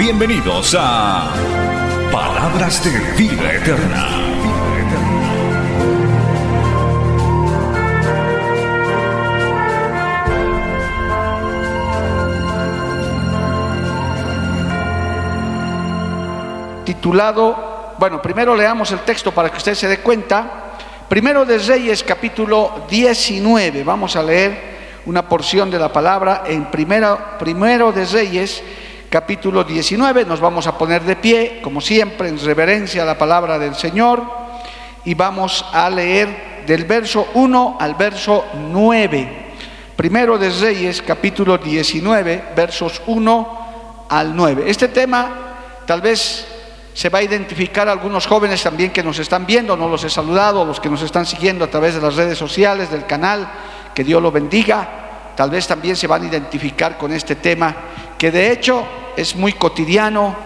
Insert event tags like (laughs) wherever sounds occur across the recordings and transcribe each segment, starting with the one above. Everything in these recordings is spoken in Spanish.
Bienvenidos a Palabras de Vida Eterna. titulado, bueno, primero leamos el texto para que usted se dé cuenta. Primero de Reyes, capítulo 19. Vamos a leer una porción de la palabra en primero, primero de Reyes, capítulo 19. Nos vamos a poner de pie, como siempre, en reverencia a la palabra del Señor. Y vamos a leer del verso 1 al verso 9. Primero de Reyes, capítulo 19, versos 1 al 9. Este tema tal vez se va a identificar algunos jóvenes también que nos están viendo, no los he saludado, los que nos están siguiendo a través de las redes sociales, del canal, que Dios lo bendiga. Tal vez también se van a identificar con este tema, que de hecho es muy cotidiano,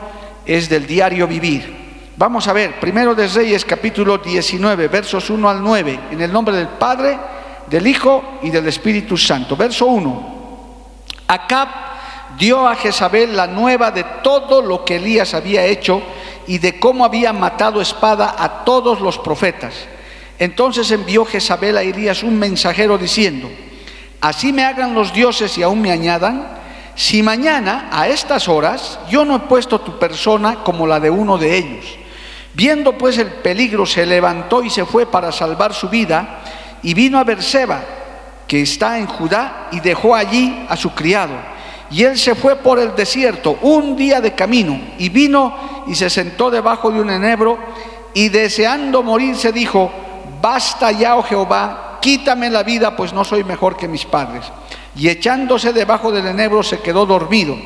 es del diario vivir. Vamos a ver, primero de Reyes capítulo 19, versos 1 al 9, en el nombre del Padre, del Hijo y del Espíritu Santo. Verso 1. Acab dio a Jezabel la nueva de todo lo que Elías había hecho y de cómo había matado espada a todos los profetas. Entonces envió Jezabel a Elías un mensajero diciendo, así me hagan los dioses y aún me añadan, si mañana a estas horas yo no he puesto tu persona como la de uno de ellos. Viendo pues el peligro, se levantó y se fue para salvar su vida y vino a Berseba, que está en Judá, y dejó allí a su criado. Y él se fue por el desierto un día de camino y vino y se sentó debajo de un enebro y deseando morirse dijo, basta ya, oh Jehová, quítame la vida, pues no soy mejor que mis padres. Y echándose debajo del enebro se quedó dormido.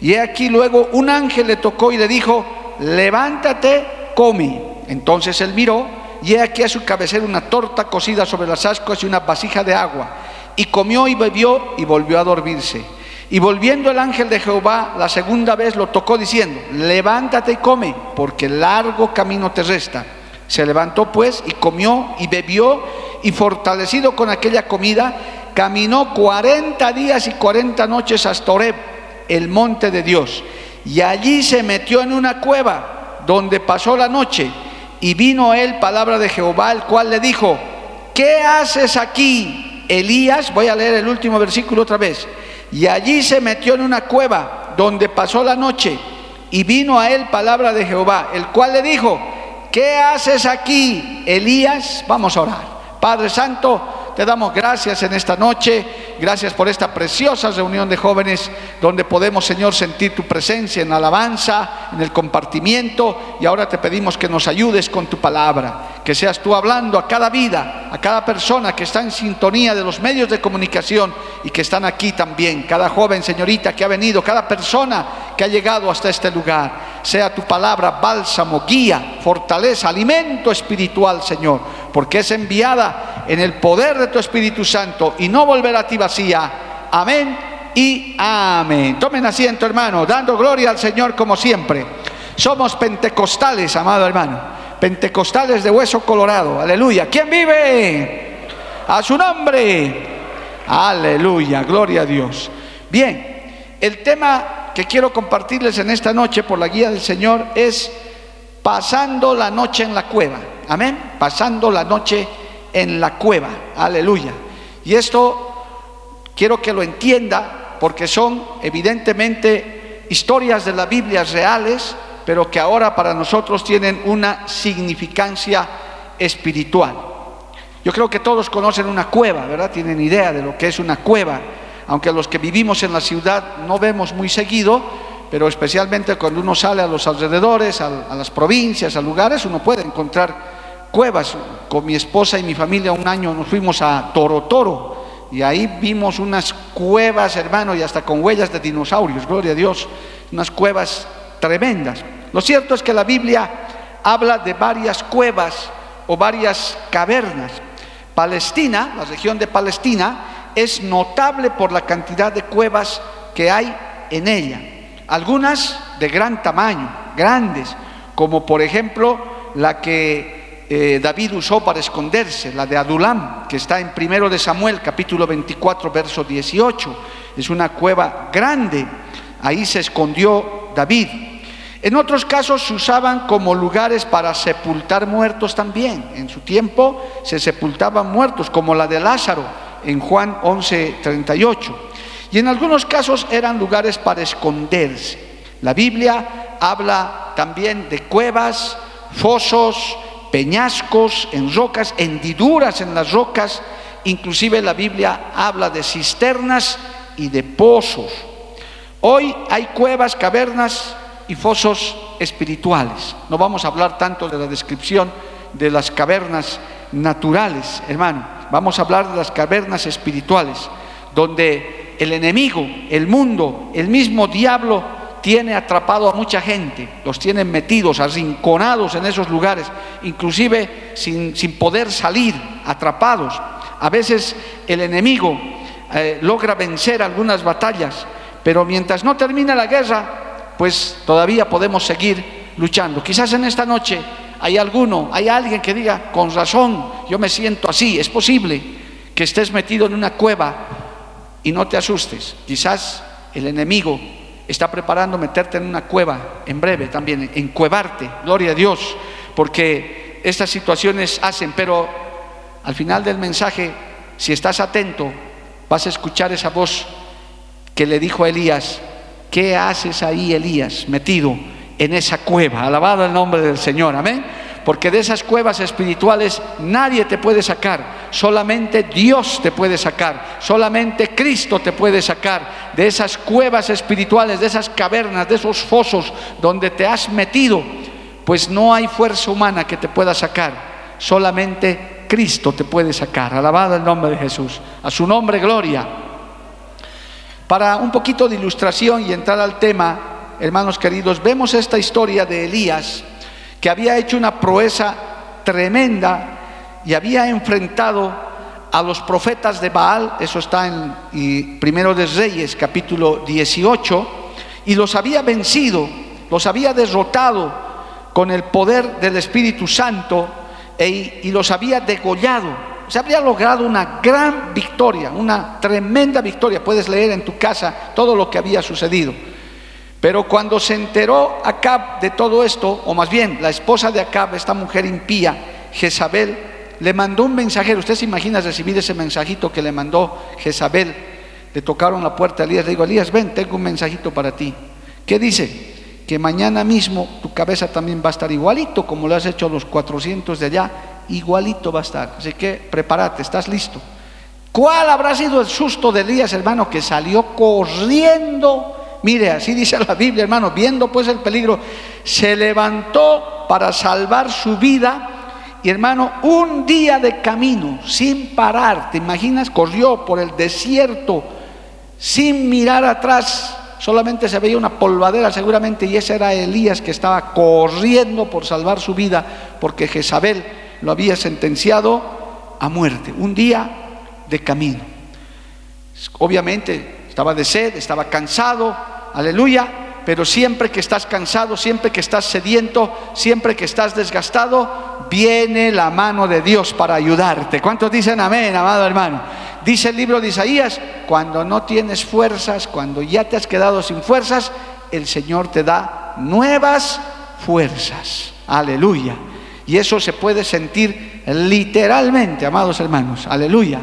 Y he aquí luego un ángel le tocó y le dijo, levántate, come. Entonces él miró y he aquí a su cabecera una torta cocida sobre las ascuas y una vasija de agua. Y comió y bebió y volvió a dormirse. Y volviendo el ángel de Jehová la segunda vez lo tocó diciendo, levántate y come, porque largo camino te resta. Se levantó pues y comió y bebió y fortalecido con aquella comida, caminó cuarenta días y cuarenta noches hasta Oreb, el monte de Dios. Y allí se metió en una cueva donde pasó la noche. Y vino a él palabra de Jehová, el cual le dijo, ¿qué haces aquí, Elías? Voy a leer el último versículo otra vez. Y allí se metió en una cueva donde pasó la noche. Y vino a él palabra de Jehová, el cual le dijo, ¿qué haces aquí, Elías? Vamos a orar. Padre Santo, te damos gracias en esta noche, gracias por esta preciosa reunión de jóvenes donde podemos, Señor, sentir tu presencia en alabanza, en el compartimiento y ahora te pedimos que nos ayudes con tu palabra, que seas tú hablando a cada vida, a cada persona que está en sintonía de los medios de comunicación y que están aquí también, cada joven, señorita que ha venido, cada persona que ha llegado hasta este lugar. Sea tu palabra bálsamo, guía, fortaleza, alimento espiritual, Señor, porque es enviada en el poder de tu Espíritu Santo y no volverá a ti vacía. Amén y amén. Tomen asiento, hermano, dando gloria al Señor como siempre. Somos pentecostales, amado hermano. Pentecostales de hueso colorado. Aleluya. ¿Quién vive? A su nombre. Aleluya. Gloria a Dios. Bien, el tema que quiero compartirles en esta noche por la guía del Señor es pasando la noche en la cueva. Amén. Pasando la noche en la cueva. Aleluya. Y esto quiero que lo entienda porque son evidentemente historias de la Biblia reales, pero que ahora para nosotros tienen una significancia espiritual. Yo creo que todos conocen una cueva, ¿verdad? Tienen idea de lo que es una cueva aunque los que vivimos en la ciudad no vemos muy seguido, pero especialmente cuando uno sale a los alrededores, a, las provincias, a lugares, uno puede encontrar cuevas. Con mi esposa y mi familia un año nos fuimos a Toro Toro, y ahí vimos unas cuevas, hermano, y hasta con huellas de dinosaurios, gloria a Dios, unas cuevas tremendas. Lo cierto es que la Biblia habla de varias cuevas o varias cavernas. Palestina, la región de Palestina, es notable por la cantidad de cuevas que hay en ella. Algunas de gran tamaño, grandes, como por ejemplo la que eh, David usó para esconderse, la de Adulam, que está en primero de Samuel, capítulo 24, verso 18. Es una cueva grande. Ahí se escondió David. En otros casos se usaban como lugares para sepultar muertos también. En su tiempo se sepultaban muertos, como la de Lázaro en Juan 11:38. Y en algunos casos eran lugares para esconderse. La Biblia habla también de cuevas, fosos, peñascos en rocas, hendiduras en las rocas. Inclusive la Biblia habla de cisternas y de pozos. Hoy hay cuevas, cavernas y fosos espirituales. No vamos a hablar tanto de la descripción de las cavernas naturales, hermano. Vamos a hablar de las cavernas espirituales, donde el enemigo, el mundo, el mismo diablo tiene atrapado a mucha gente, los tiene metidos, arrinconados en esos lugares, inclusive sin, sin poder salir, atrapados. A veces el enemigo eh, logra vencer algunas batallas, pero mientras no termina la guerra, pues todavía podemos seguir luchando. Quizás en esta noche hay alguno, hay alguien que diga, con razón, yo me siento así, es posible que estés metido en una cueva y no te asustes. Quizás el enemigo está preparando meterte en una cueva en breve también, encuevarte, gloria a Dios, porque estas situaciones hacen, pero al final del mensaje, si estás atento, vas a escuchar esa voz que le dijo a Elías, ¿Qué haces ahí, Elías, metido en esa cueva? Alabado el nombre del Señor, amén. Porque de esas cuevas espirituales nadie te puede sacar, solamente Dios te puede sacar, solamente Cristo te puede sacar de esas cuevas espirituales, de esas cavernas, de esos fosos donde te has metido, pues no hay fuerza humana que te pueda sacar, solamente Cristo te puede sacar. Alabado el nombre de Jesús. A su nombre, gloria. Para un poquito de ilustración y entrar al tema, hermanos queridos, vemos esta historia de Elías, que había hecho una proeza tremenda y había enfrentado a los profetas de Baal, eso está en Primero de Reyes, capítulo 18, y los había vencido, los había derrotado con el poder del Espíritu Santo e, y los había degollado se habría logrado una gran victoria, una tremenda victoria. Puedes leer en tu casa todo lo que había sucedido. Pero cuando se enteró Acab de todo esto, o más bien la esposa de Acab, esta mujer impía, Jezabel, le mandó un mensajero. Usted se imagina recibir ese mensajito que le mandó Jezabel. Le tocaron la puerta a Elías, le digo, Elías, ven, tengo un mensajito para ti. ¿Qué dice? Que mañana mismo tu cabeza también va a estar igualito como lo has hecho a los 400 de allá igualito va a estar. Así que prepárate, estás listo. ¿Cuál habrá sido el susto de Elías, hermano, que salió corriendo? Mire, así dice la Biblia, hermano, viendo pues el peligro, se levantó para salvar su vida. Y hermano, un día de camino, sin parar, ¿te imaginas? Corrió por el desierto, sin mirar atrás, solamente se veía una polvadera seguramente, y ese era Elías que estaba corriendo por salvar su vida, porque Jezabel lo había sentenciado a muerte, un día de camino. Obviamente estaba de sed, estaba cansado, aleluya, pero siempre que estás cansado, siempre que estás sediento, siempre que estás desgastado, viene la mano de Dios para ayudarte. ¿Cuántos dicen amén, amado hermano? Dice el libro de Isaías, cuando no tienes fuerzas, cuando ya te has quedado sin fuerzas, el Señor te da nuevas fuerzas. Aleluya. Y eso se puede sentir literalmente, amados hermanos. Aleluya.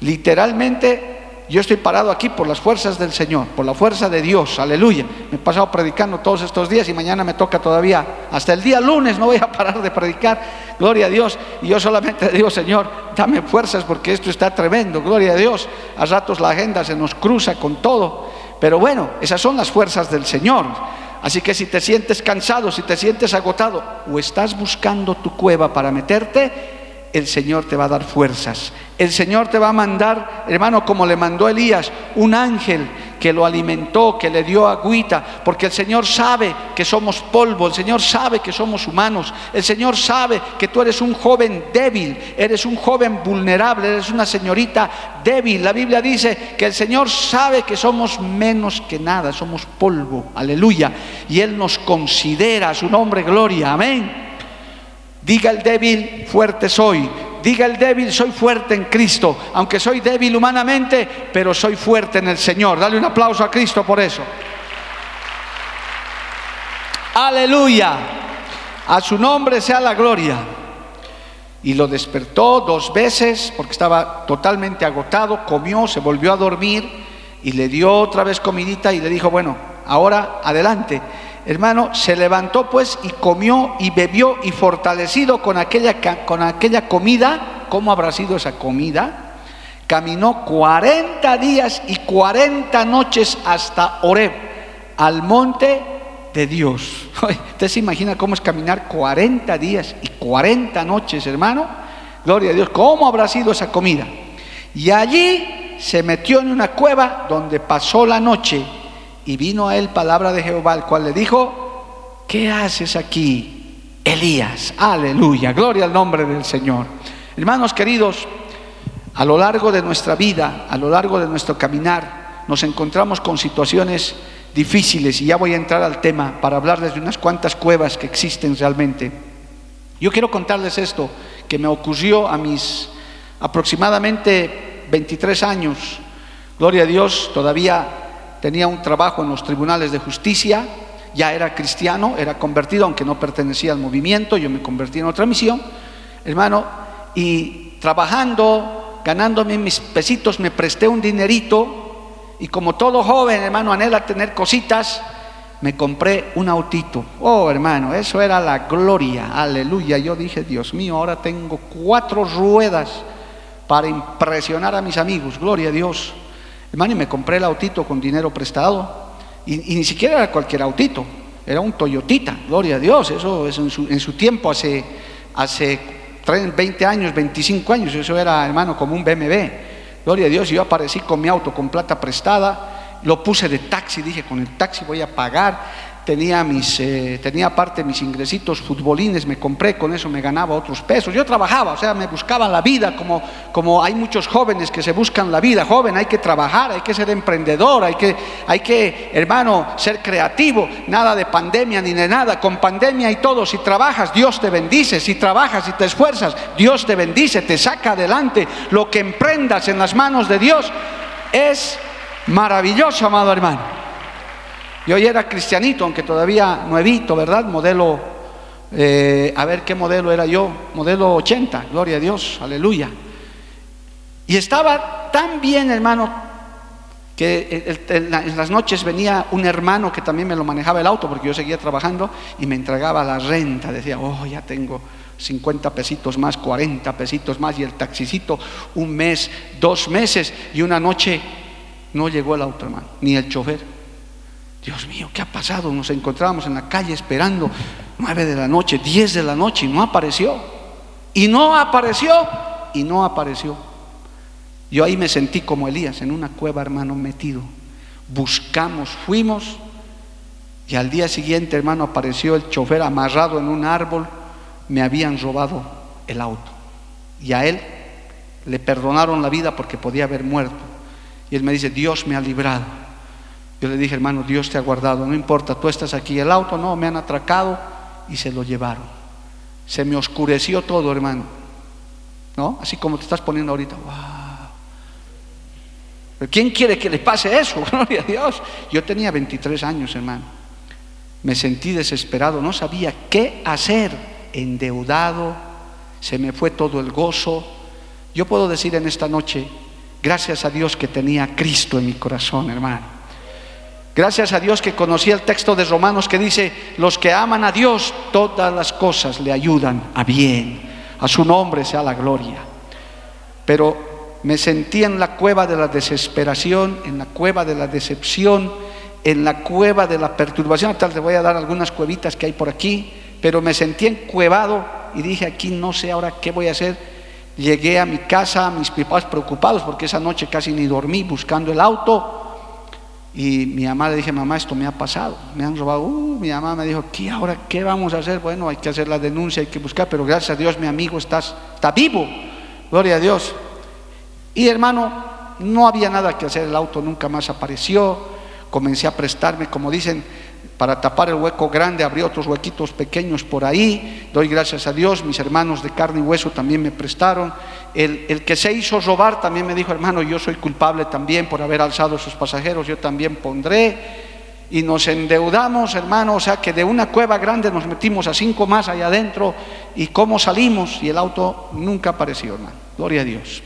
Literalmente yo estoy parado aquí por las fuerzas del Señor, por la fuerza de Dios, aleluya. Me he pasado predicando todos estos días y mañana me toca todavía, hasta el día lunes no voy a parar de predicar, gloria a Dios. Y yo solamente digo, Señor, dame fuerzas porque esto está tremendo, gloria a Dios. A ratos la agenda se nos cruza con todo, pero bueno, esas son las fuerzas del Señor. Así que si te sientes cansado, si te sientes agotado o estás buscando tu cueva para meterte, el Señor te va a dar fuerzas. El Señor te va a mandar, hermano, como le mandó Elías, un ángel que lo alimentó, que le dio agüita, porque el Señor sabe que somos polvo, el Señor sabe que somos humanos, el Señor sabe que tú eres un joven débil, eres un joven vulnerable, eres una señorita débil. La Biblia dice que el Señor sabe que somos menos que nada, somos polvo, aleluya, y Él nos considera a su nombre gloria, amén. Diga el débil, fuerte soy. Diga el débil, soy fuerte en Cristo. Aunque soy débil humanamente, pero soy fuerte en el Señor. Dale un aplauso a Cristo por eso. Aleluya. A su nombre sea la gloria. Y lo despertó dos veces porque estaba totalmente agotado, comió, se volvió a dormir y le dio otra vez comidita y le dijo, bueno, ahora adelante. Hermano, se levantó pues y comió y bebió y fortalecido con aquella, con aquella comida, ¿cómo habrá sido esa comida? Caminó 40 días y 40 noches hasta Oreb, al monte de Dios. (laughs) ¿Usted se imagina cómo es caminar 40 días y 40 noches, hermano? Gloria a Dios, ¿cómo habrá sido esa comida? Y allí se metió en una cueva donde pasó la noche y vino a él palabra de Jehová, el cual le dijo, ¿qué haces aquí, Elías? Aleluya, gloria al nombre del Señor. Hermanos queridos, a lo largo de nuestra vida, a lo largo de nuestro caminar, nos encontramos con situaciones difíciles y ya voy a entrar al tema para hablarles de unas cuantas cuevas que existen realmente. Yo quiero contarles esto que me ocurrió a mis aproximadamente 23 años. Gloria a Dios, todavía tenía un trabajo en los tribunales de justicia, ya era cristiano, era convertido, aunque no pertenecía al movimiento, yo me convertí en otra misión, hermano, y trabajando, ganándome mis pesitos, me presté un dinerito, y como todo joven, hermano, anhela tener cositas, me compré un autito. Oh, hermano, eso era la gloria, aleluya. Yo dije, Dios mío, ahora tengo cuatro ruedas para impresionar a mis amigos, gloria a Dios. Hermano, y me compré el autito con dinero prestado. Y, ni siquiera era cualquier autito, era un Toyotita, gloria a Dios. Eso es en su, en su tiempo, hace, hace 20 años, 25 años, eso era, hermano, como un BMW. Gloria a Dios, yo aparecí con mi auto con plata prestada, lo puse de taxi, dije, con el taxi voy a pagar tenía, mis, eh, tenía aparte mis ingresitos futbolines, me compré, con eso me ganaba otros pesos. Yo trabajaba, o sea, me buscaba la vida, como, como hay muchos jóvenes que se buscan la vida. Joven, hay que trabajar, hay que ser emprendedor, hay que, hay que, hermano, ser creativo. Nada de pandemia ni de nada. Con pandemia y todo, si trabajas, Dios te bendice. Si trabajas y te esfuerzas, Dios te bendice, te saca adelante. Lo que emprendas en las manos de Dios es maravilloso, amado hermano. Yo ya era cristianito, aunque todavía nuevito, ¿verdad? Modelo, eh, a ver qué modelo era yo, modelo 80, gloria a Dios, aleluya. Y estaba tan bien, hermano, que en las noches venía un hermano que también me lo manejaba el auto, porque yo seguía trabajando y me entregaba la renta. Decía, oh, ya tengo 50 pesitos más, 40 pesitos más, y el taxicito un mes, dos meses, y una noche no llegó el auto, hermano, ni el chofer. Dios mío, ¿qué ha pasado? Nos encontrábamos en la calle esperando nueve de la noche, diez de la noche y no apareció. Y no apareció y no apareció. Yo ahí me sentí como Elías, en una cueva, hermano, metido. Buscamos, fuimos y al día siguiente, hermano, apareció el chofer amarrado en un árbol. Me habían robado el auto. Y a él le perdonaron la vida porque podía haber muerto. Y él me dice, Dios me ha librado. Yo le dije, hermano, Dios te ha guardado, no importa, tú estás aquí, el auto no, me han atracado y se lo llevaron. Se me oscureció todo, hermano. ¿No? Así como te estás poniendo ahorita. ¡Wow! ¿Pero quién quiere que le pase eso? (laughs) Gloria a Dios. Yo tenía 23 años, hermano. Me sentí desesperado, no sabía qué hacer, endeudado, se me fue todo el gozo. Yo puedo decir en esta noche, gracias a Dios que tenía Cristo en mi corazón, hermano. Gracias a Dios que conocí el texto de Romanos que dice, los que aman a Dios, todas las cosas le ayudan a bien. A su nombre sea la gloria. Pero me sentí en la cueva de la desesperación, en la cueva de la decepción, en la cueva de la perturbación. Tal te voy a dar algunas cuevitas que hay por aquí, pero me sentí encuevado y dije, aquí no sé ahora qué voy a hacer. Llegué a mi casa, mis papás preocupados porque esa noche casi ni dormí buscando el auto. Y mi mamá le dije, mamá, esto me ha pasado, me han robado. Uh, mi mamá me dijo, ¿qué ahora qué vamos a hacer? Bueno, hay que hacer la denuncia, hay que buscar, pero gracias a Dios mi amigo está, está vivo. Gloria a Dios. Y hermano, no había nada que hacer, el auto nunca más apareció. Comencé a prestarme, como dicen, para tapar el hueco grande, abrí otros huequitos pequeños por ahí. Doy gracias a Dios, mis hermanos de carne y hueso también me prestaron. El, que se hizo robar también me dijo, hermano, yo soy culpable también por haber alzado a sus pasajeros, yo también pondré. Y nos endeudamos, hermano, o sea que de una cueva grande nos metimos a cinco más allá adentro. ¿Y cómo salimos? Y el auto nunca apareció, hermano. Gloria a Dios.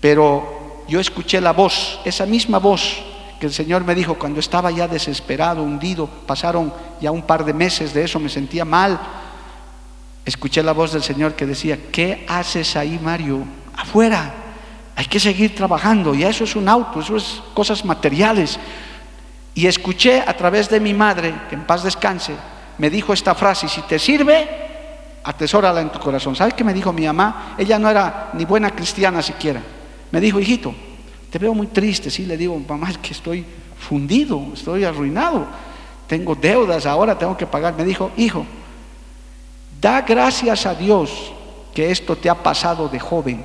Pero yo escuché la voz, esa misma voz que el Señor me dijo cuando estaba ya desesperado, hundido, pasaron ya un par de meses de eso, me sentía mal. Escuché la voz del Señor que decía, ¿qué haces ahí, Mario? Afuera, hay que seguir trabajando, y eso es un auto, eso es cosas materiales. Y escuché a través de mi madre, que en paz descanse, me dijo esta frase, si te sirve, atesórala en tu corazón. ¿Sabes qué me dijo mi mamá? Ella no era ni buena cristiana siquiera. Me dijo, hijito, te veo muy triste. Sí, le digo, mamá, es que estoy fundido, estoy arruinado. Tengo deudas ahora, tengo que pagar. Me dijo, hijo, da gracias a Dios que esto te ha pasado de joven,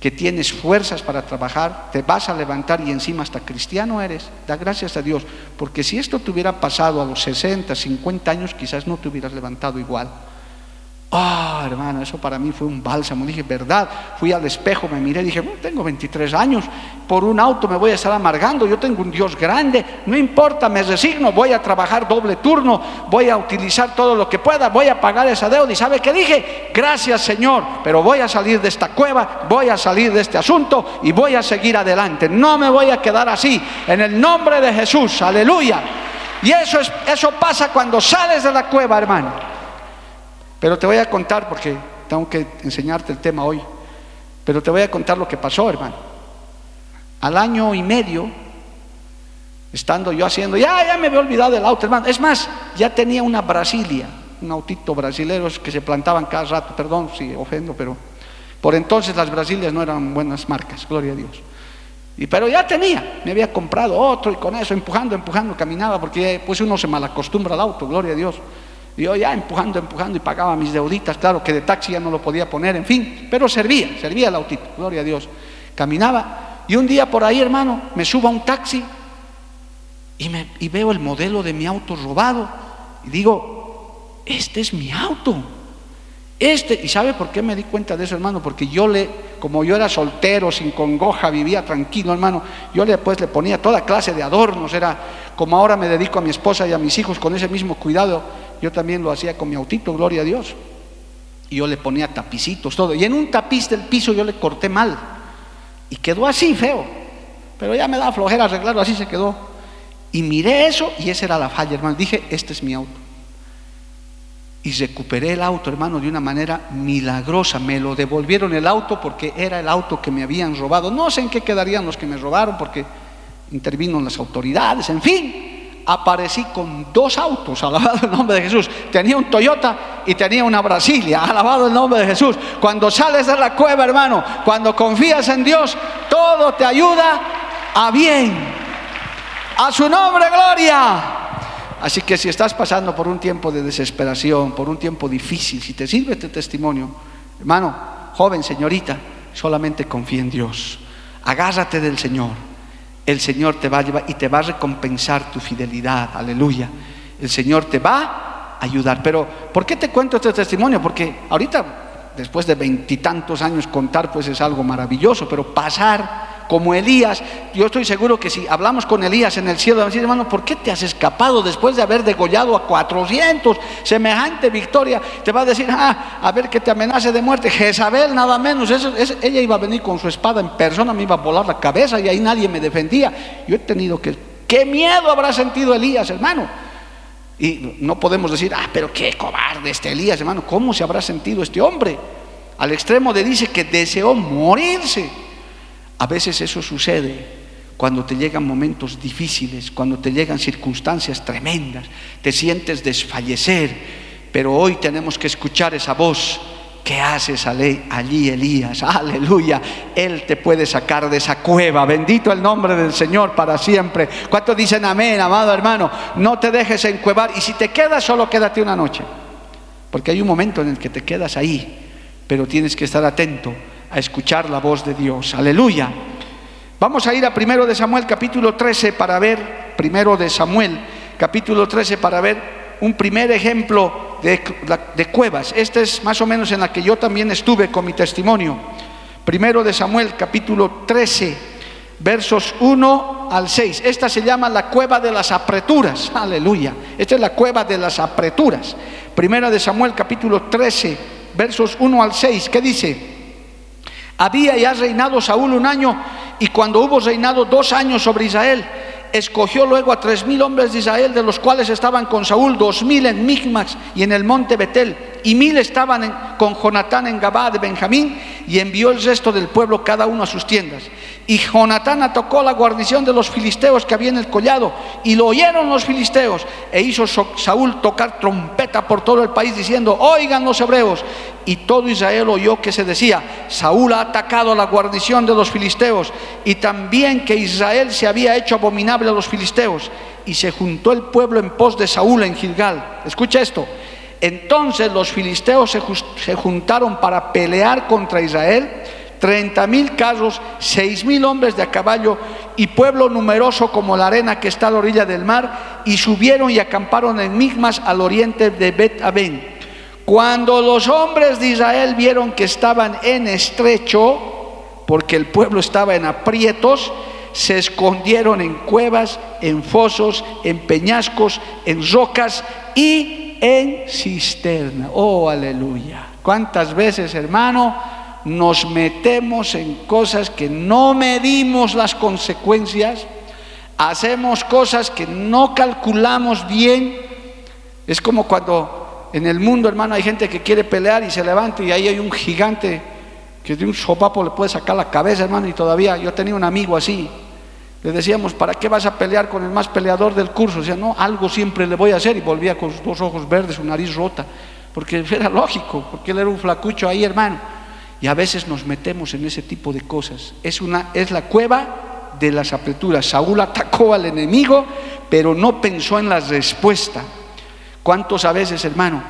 que tienes fuerzas para trabajar, te vas a levantar y encima hasta cristiano eres. Da gracias a Dios, porque si esto te hubiera pasado a los 60, 50 años, quizás no te hubieras levantado igual. Ah, hermano, eso para mí fue un bálsamo. Dije, verdad, fui al espejo, me miré, dije, tengo 23 años, por un auto me voy a estar amargando, yo tengo un Dios grande, no importa, me resigno, voy a trabajar doble turno, voy a utilizar todo lo que pueda, voy a pagar esa deuda. ¿Y sabe qué dije? Gracias Señor, pero voy a salir de esta cueva, voy a salir de este asunto y voy a seguir adelante. No me voy a quedar así, en el nombre de Jesús, aleluya. Y eso, es, eso pasa cuando sales de la cueva, hermano. Pero te voy a contar, porque tengo que enseñarte el tema hoy, pero te voy a contar lo que pasó, hermano. Al año y medio, estando yo haciendo, ya, ya me había olvidado del auto, hermano. Es más, ya tenía una Brasilia, un autito brasilero que se plantaban cada rato, perdón si ofendo, pero por entonces las Brasilias no eran buenas marcas, gloria a Dios. Y, pero ya tenía, me había comprado otro y con eso, empujando, empujando, caminaba, porque pues uno se malacostumbra al auto, gloria a Dios. Y yo ya empujando, empujando y pagaba mis deuditas, claro que de taxi ya no lo podía poner, en fin, pero servía, servía el autito, gloria a Dios. Caminaba y un día por ahí, hermano, me subo a un taxi y, me, y veo el modelo de mi auto robado y digo, este es mi auto. Este, ¿y sabe por qué me di cuenta de eso, hermano? Porque yo le, como yo era soltero, sin congoja, vivía tranquilo, hermano, yo le, pues, le ponía toda clase de adornos, era como ahora me dedico a mi esposa y a mis hijos con ese mismo cuidado, yo también lo hacía con mi autito, gloria a Dios. Y yo le ponía tapicitos, todo. Y en un tapiz del piso yo le corté mal. Y quedó así, feo. Pero ya me da flojera arreglarlo, así se quedó. Y miré eso y esa era la falla, hermano. Dije, este es mi auto. Y recuperé el auto, hermano, de una manera milagrosa. Me lo devolvieron el auto porque era el auto que me habían robado. No sé en qué quedarían los que me robaron porque intervino las autoridades, en fin aparecí con dos autos, alabado el nombre de Jesús. Tenía un Toyota y tenía una Brasilia, alabado el nombre de Jesús. Cuando sales de la cueva, hermano, cuando confías en Dios, todo te ayuda a bien. A su nombre, gloria. Así que si estás pasando por un tiempo de desesperación, por un tiempo difícil, si te sirve este testimonio, hermano, joven, señorita, solamente confía en Dios. Agárrate del Señor el Señor te va a llevar y te va a recompensar tu fidelidad, aleluya. El Señor te va a ayudar. Pero, ¿por qué te cuento este testimonio? Porque ahorita, después de veintitantos años, contar pues es algo maravilloso, pero pasar como Elías, yo estoy seguro que si hablamos con Elías en el cielo, decir, hermano, ¿por qué te has escapado después de haber degollado a 400? Semejante victoria, te va a decir, ah, a ver que te amenace de muerte. Jezabel, nada menos, ella iba a venir con su espada en persona, me iba a volar la cabeza y ahí nadie me defendía. Yo he tenido que, ¿qué miedo habrá sentido Elías, hermano? Y no podemos decir, ah, pero qué cobarde este Elías, hermano, ¿cómo se habrá sentido este hombre? Al extremo de dice que deseó morirse. A veces eso sucede cuando te llegan momentos difíciles, cuando te llegan circunstancias tremendas, te sientes desfallecer, pero hoy tenemos que escuchar esa voz ¿Qué haces allí, Elías? Aleluya. Él te puede sacar de esa cueva. Bendito el nombre del Señor para siempre. ¿Cuántos dicen amén, amado hermano? No te dejes encuevar. Y si te quedas, solo quédate una noche. Porque hay un momento en el que te quedas ahí. Pero tienes que estar atento a escuchar la voz de Dios. Aleluya. Vamos a ir a primero de Samuel capítulo 13 para ver, primero de Samuel capítulo 13 para ver un primer ejemplo de, cuevas. Esta es más o menos en la que yo también estuve con mi testimonio. Primero de Samuel, capítulo 13, versos 1 al 6. Esta se llama la cueva de las apreturas. Aleluya. Esta es la cueva de las apreturas. Primero de Samuel, capítulo 13, versos 1 al 6. ¿Qué dice? Había ya reinado Saúl un año y cuando hubo reinado dos años sobre Israel, escogió luego a tres mil hombres de Israel, de los cuales estaban con Saúl dos mil en Micmax y en el monte Betel, y mil estaban con Jonatán en Gabá de Benjamín, y envió el resto del pueblo cada uno a sus tiendas. Y Jonatán atacó la guarnición de los filisteos que había en el collado, y lo oyeron los filisteos, e hizo Saúl tocar trompeta por todo el país, diciendo, oigan los hebreos. Y todo Israel oyó que se decía, Saúl ha atacado la guarnición de los filisteos, y también que Israel se había hecho abominable a los filisteos. Y se juntó el pueblo en pos de Saúl en Gilgal. Escucha esto. Entonces los filisteos se, juntaron para pelear contra Israel, treinta mil carros, seis mil hombres de a caballo y pueblo numeroso como la arena que está a la orilla del mar, y subieron y acamparon en Migmas al oriente de Bet Aben. Cuando los hombres de Israel vieron que estaban en estrecho, porque el pueblo estaba en aprietos, se escondieron en cuevas, en fosos, en peñascos, en rocas y en cisterna. Oh, aleluya. ¿Cuántas veces, hermano, nos metemos en cosas que no medimos las consecuencias? Hacemos cosas que no calculamos bien. Es como cuando en el mundo, hermano, hay gente que quiere pelear y se levanta y ahí hay un gigante que de un sopapo le puede sacar la cabeza, hermano, y todavía yo tenía un amigo así, le decíamos, ¿para qué vas a pelear con el más peleador del curso? O no, algo siempre le voy a hacer. Y volvía con sus dos ojos verdes, su nariz rota. Porque era lógico, porque él era un flacucho ahí, hermano. Y a veces nos metemos en ese tipo de cosas. Es, una, es la cueva de las apreturas. Saúl atacó al enemigo, pero no pensó en la respuesta. ¿Cuántos a veces, hermano,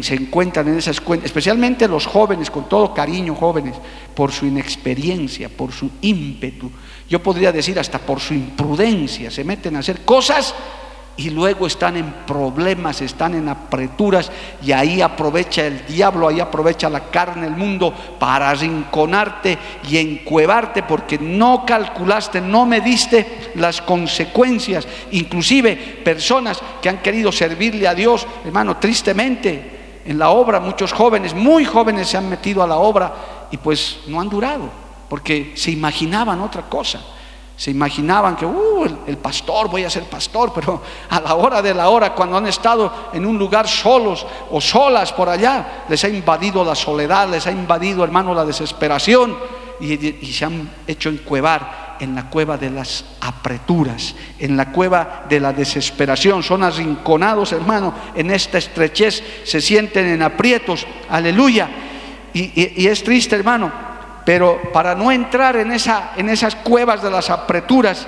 se encuentran en esas cuentas, especialmente los jóvenes, con todo cariño, jóvenes, por su inexperiencia, por su ímpetu, yo podría decir hasta por su imprudencia, se meten a hacer cosas y luego están en problemas, están en apreturas y ahí aprovecha el diablo, ahí aprovecha la carne, el mundo para arrinconarte y encuevarte porque no calculaste, no mediste las consecuencias. Inclusive personas que han querido servirle a Dios, hermano, tristemente en la obra, muchos jóvenes, muy jóvenes se han metido a la obra y pues no han durado, porque se imaginaban otra cosa. Se imaginaban que, uh, el, pastor, voy a ser pastor, (laughs) pero a la hora de la hora, cuando han estado en un lugar solos o solas por allá, les ha invadido la soledad, les ha invadido, hermano, la desesperación y, y se han hecho encuevar en la cueva de las apreturas, en la cueva de la desesperación. Son arrinconados, hermano, en esta estrechez, se sienten en aprietos, aleluya. Y, es triste, hermano, pero para no entrar en, esa, en esas cuevas de las apreturas,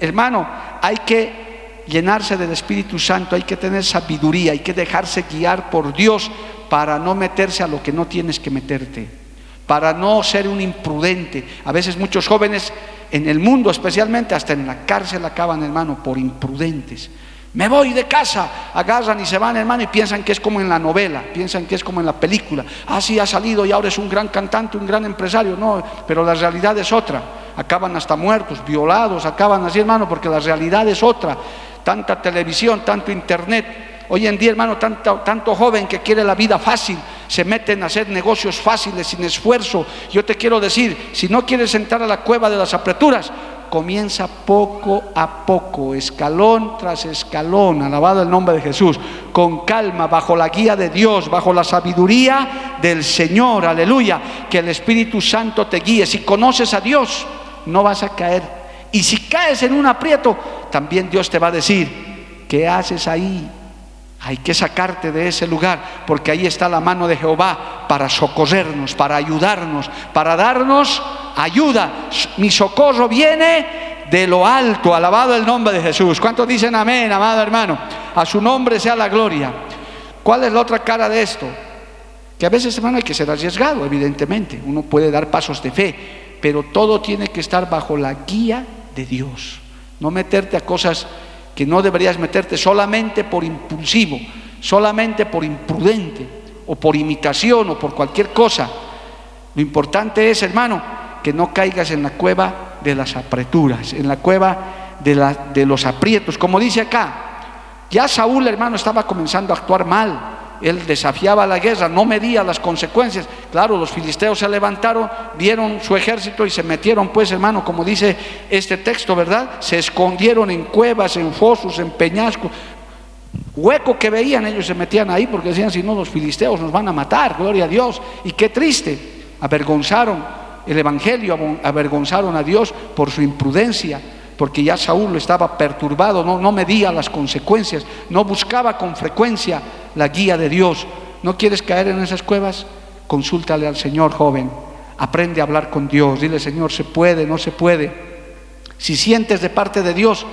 hermano, hay que llenarse del Espíritu Santo, hay que tener sabiduría, hay que dejarse guiar por Dios para no meterse a lo que no tienes que meterte, para no ser un imprudente. A veces muchos jóvenes en el mundo, especialmente hasta en la cárcel, acaban, hermano, por imprudentes. Me voy de casa, agarran y se van, hermano, y piensan que es como en la novela, piensan que es como en la película. Ah, sí, ha salido y ahora es un gran cantante, un gran empresario. No, pero la realidad es otra. Acaban hasta muertos, violados, acaban así, hermano, porque la realidad es otra. Tanta televisión, tanto internet. Hoy en día, hermano, tanto joven que quiere la vida fácil, se meten a hacer negocios fáciles, sin esfuerzo. Yo te quiero decir, si no quieres entrar a la cueva de las apreturas, comienza poco a poco, escalón tras escalón, alabado el nombre de Jesús, con calma, bajo la guía de Dios, bajo la sabiduría del Señor, aleluya, que el Espíritu Santo te guíe. Si conoces a Dios, no vas a caer. Y si caes en un aprieto, también Dios te va a decir, ¿qué haces ahí? Hay que sacarte de ese lugar, porque ahí está la mano de Jehová para socorrernos, para ayudarnos, para darnos ayuda. Mi socorro viene de lo alto, alabado el nombre de Jesús. ¿Cuántos dicen amén, amado hermano? A su nombre sea la gloria. ¿Cuál es la otra cara de esto? Que a veces, hermano, hay que ser arriesgado, evidentemente. Uno puede dar pasos de fe, pero todo tiene que estar bajo la guía de Dios. No meterte a cosas que no deberías meterte solamente por impulsivo, solamente por imprudente o por imitación o por cualquier cosa. Lo importante es, hermano, que no caigas en la cueva de las apreturas, en la cueva de, de los aprietos. Como dice acá, ya Saúl, hermano, estaba comenzando a actuar mal él desafiaba la guerra, no medía las consecuencias. Claro, los filisteos se levantaron, vieron su ejército y se metieron, pues hermano, como dice este texto, ¿verdad? Se escondieron en cuevas, en fosos, en peñascos. Hueco que veían, ellos se metían ahí porque decían, si no, los filisteos nos van a matar, gloria a Dios. Y qué triste, avergonzaron el Evangelio, avergonzaron a Dios por su imprudencia porque ya Saúl estaba perturbado, no, no medía las consecuencias, no buscaba con frecuencia la guía de Dios. ¿No quieres caer en esas cuevas? Consúltale al Señor, joven. Aprende a hablar con Dios. Dile, Señor, se puede, no se puede. Si sientes de parte de Dios,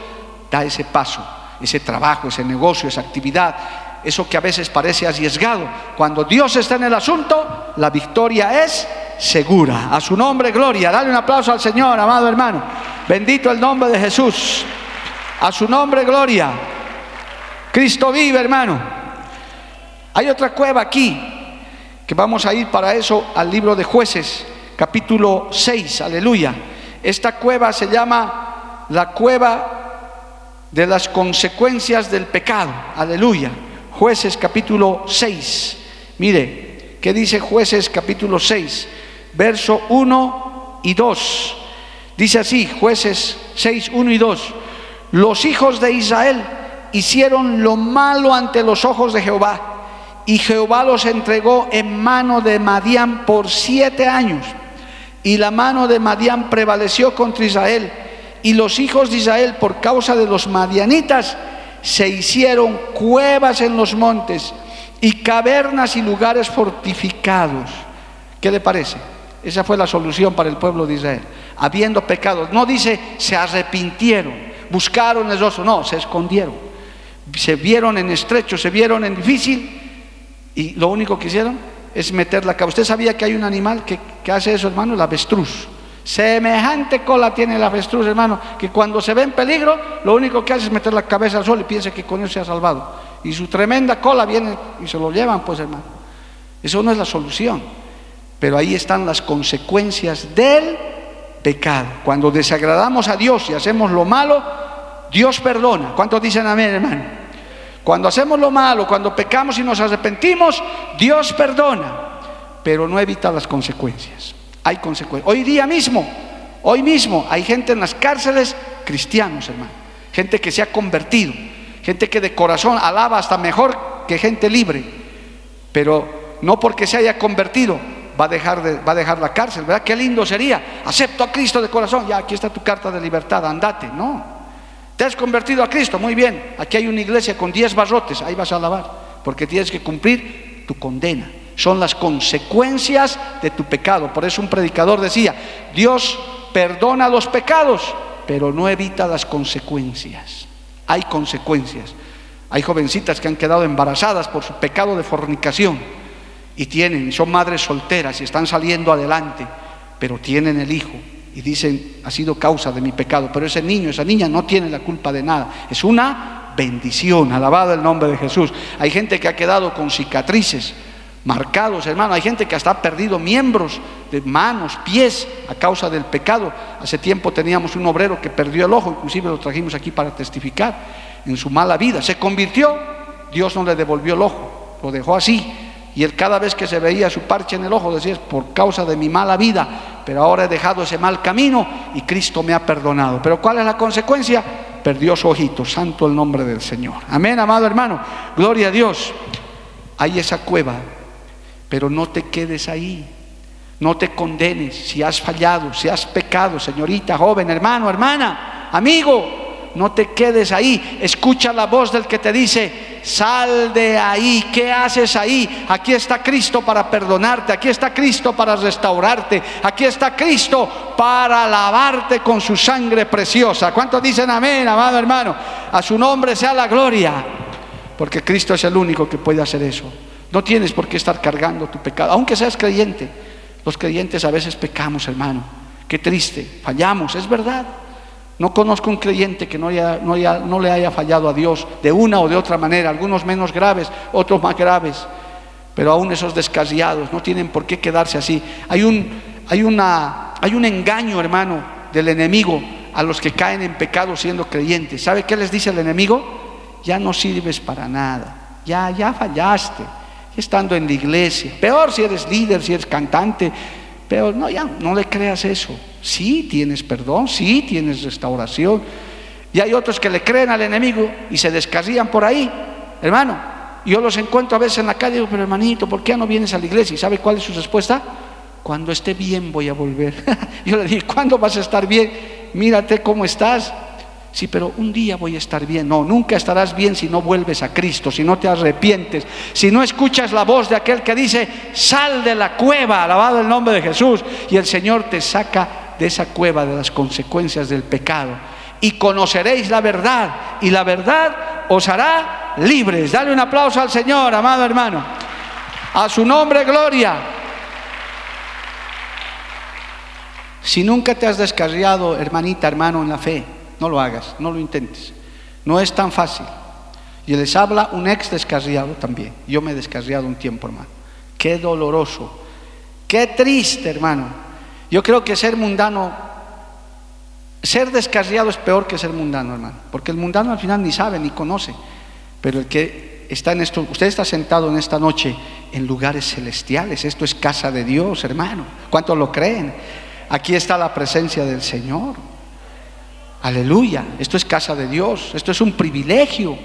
da ese paso, ese trabajo, ese negocio, esa actividad, eso que a veces parece arriesgado. Cuando Dios está en el asunto, la victoria es segura. A su nombre, gloria. Dale un aplauso al Señor, amado hermano. Bendito el nombre de Jesús. A su nombre, gloria. Cristo vive, hermano. Hay otra cueva aquí, que vamos a ir para eso al libro de jueces, capítulo 6, aleluya. Esta cueva se llama la cueva de las consecuencias del pecado, aleluya. Jueces capítulo 6. Mire, ¿qué dice jueces capítulo 6? Verso 1 y 2. Dice así, jueces 6, 1 y 2. Los hijos de Israel hicieron lo malo ante los ojos de Jehová y Jehová los entregó en mano de Madián por siete años. Y la mano de Madián prevaleció contra Israel. Y los hijos de Israel, por causa de los madianitas, se hicieron cuevas en los montes y cavernas y lugares fortificados. ¿Qué le parece? Esa fue la solución para el pueblo de Israel. Habiendo pecados, no dice se arrepintieron, buscaron el rostro, no, se escondieron. Se vieron en estrecho, se vieron en difícil y lo único que hicieron es meter la cabeza. ¿Usted sabía que hay un animal que, que hace eso, hermano? El avestruz. Semejante cola tiene el avestruz, hermano, que cuando se ve en peligro, lo único que hace es meter la cabeza al sol y piensa que con eso se ha salvado. Y su tremenda cola viene y se lo llevan, pues, hermano. Eso no es la solución. Pero ahí están las consecuencias del pecado. Cuando desagradamos a Dios y hacemos lo malo, Dios perdona. ¿Cuántos dicen amén, hermano? Cuando hacemos lo malo, cuando pecamos y nos arrepentimos, Dios perdona, pero no evita las consecuencias hay consecuencias. Hoy día mismo, hoy mismo hay gente en las cárceles cristianos, hermano. Gente que se ha convertido, gente que de corazón alaba hasta mejor que gente libre, pero no porque se haya convertido va a dejar, de, va a dejar la cárcel, ¿verdad? Qué lindo sería. Acepto a Cristo de corazón, ya aquí está tu carta de libertad, andate. No. Te has convertido a Cristo, muy bien. Aquí hay una iglesia con 10 barrotes, ahí vas a alabar, porque tienes que cumplir tu condena son las consecuencias de tu pecado. Por eso un predicador decía, Dios perdona los pecados, pero no evita las consecuencias. Hay consecuencias. Hay jovencitas que han quedado embarazadas por su pecado de fornicación y tienen, son madres solteras y están saliendo adelante, pero tienen el hijo y dicen, ha sido causa de mi pecado, pero ese niño, esa niña no tiene la culpa de nada. Es una bendición, alabado el nombre de Jesús. Hay gente que ha quedado con cicatrices marcados, hermano. Hay gente que hasta ha perdido miembros de manos, pies a causa del pecado. Hace tiempo teníamos un obrero que perdió el ojo, inclusive lo trajimos aquí para testificar en su mala vida. Se convirtió, Dios no le devolvió el ojo, lo dejó así. Y él cada vez que se veía su parche en el ojo decía, es por causa de mi mala vida, pero ahora he dejado ese mal camino y Cristo me ha perdonado. Pero ¿cuál es la consecuencia? Perdió su ojito, santo el nombre del Señor. Amén, amado hermano. Gloria a Dios. Hay esa cueva pero no te quedes ahí. No te condenes si has fallado, si has pecado, señorita, joven, hermano, hermana, amigo. No te quedes ahí. Escucha la voz del que te dice, sal de ahí. ¿Qué haces ahí? Aquí está Cristo para perdonarte. Aquí está Cristo para restaurarte. Aquí está Cristo para lavarte con su sangre preciosa. ¿Cuántos dicen amén, amado hermano? A su nombre sea la gloria. Porque Cristo es el único que puede hacer eso. No tienes por qué estar cargando tu pecado, aunque seas creyente. Los creyentes a veces pecamos, hermano. Qué triste, fallamos, es verdad. No conozco un creyente que no, no, le haya fallado a Dios de una o de otra manera, algunos menos graves, otros más graves, pero aún esos descasiados no tienen por qué quedarse así. Hay un, una, hay un engaño, hermano, del enemigo a los que caen en pecado siendo creyentes. ¿Sabe qué les dice el enemigo? Ya no sirves para nada, ya, ya fallaste, estando en la iglesia. Peor si eres líder, si eres cantante, pero no, ya, no le creas eso. Sí tienes perdón, sí tienes restauración. Y hay otros que le creen al enemigo y se descarrían por ahí. Hermano, yo los encuentro a veces en la calle y digo, pero hermanito, ¿por qué no vienes a la iglesia? ¿Y sabe cuál es su respuesta? Cuando esté bien voy a volver. (laughs) yo le digo, ¿cuándo vas a estar bien? Mírate cómo estás. Sí, pero un día voy a estar bien. No, nunca estarás bien si no vuelves a Cristo, si no te arrepientes, si no escuchas la voz de aquel que dice, sal de la cueva, alabado el nombre de Jesús, y el Señor te saca de esa cueva de las consecuencias del pecado. Y conoceréis la verdad, y la verdad os hará libres. Dale un aplauso al Señor, amado hermano. A su nombre, gloria. Si nunca te has descarriado, hermanita, hermano, en la fe, no lo hagas, no lo intentes. No es tan fácil. Y les habla un ex descarriado también. Yo me he descarriado un tiempo, hermano. Qué doloroso. Qué triste, hermano. Yo creo que ser mundano, ser descarriado es peor que ser mundano, hermano. Porque el mundano al final ni sabe ni conoce. Pero el que está en esto, usted está sentado en esta noche en lugares celestiales. Esto es casa de Dios, hermano. ¿Cuántos lo creen? Aquí está la presencia del Señor. Aleluya, esto es casa de Dios, esto es un privilegio.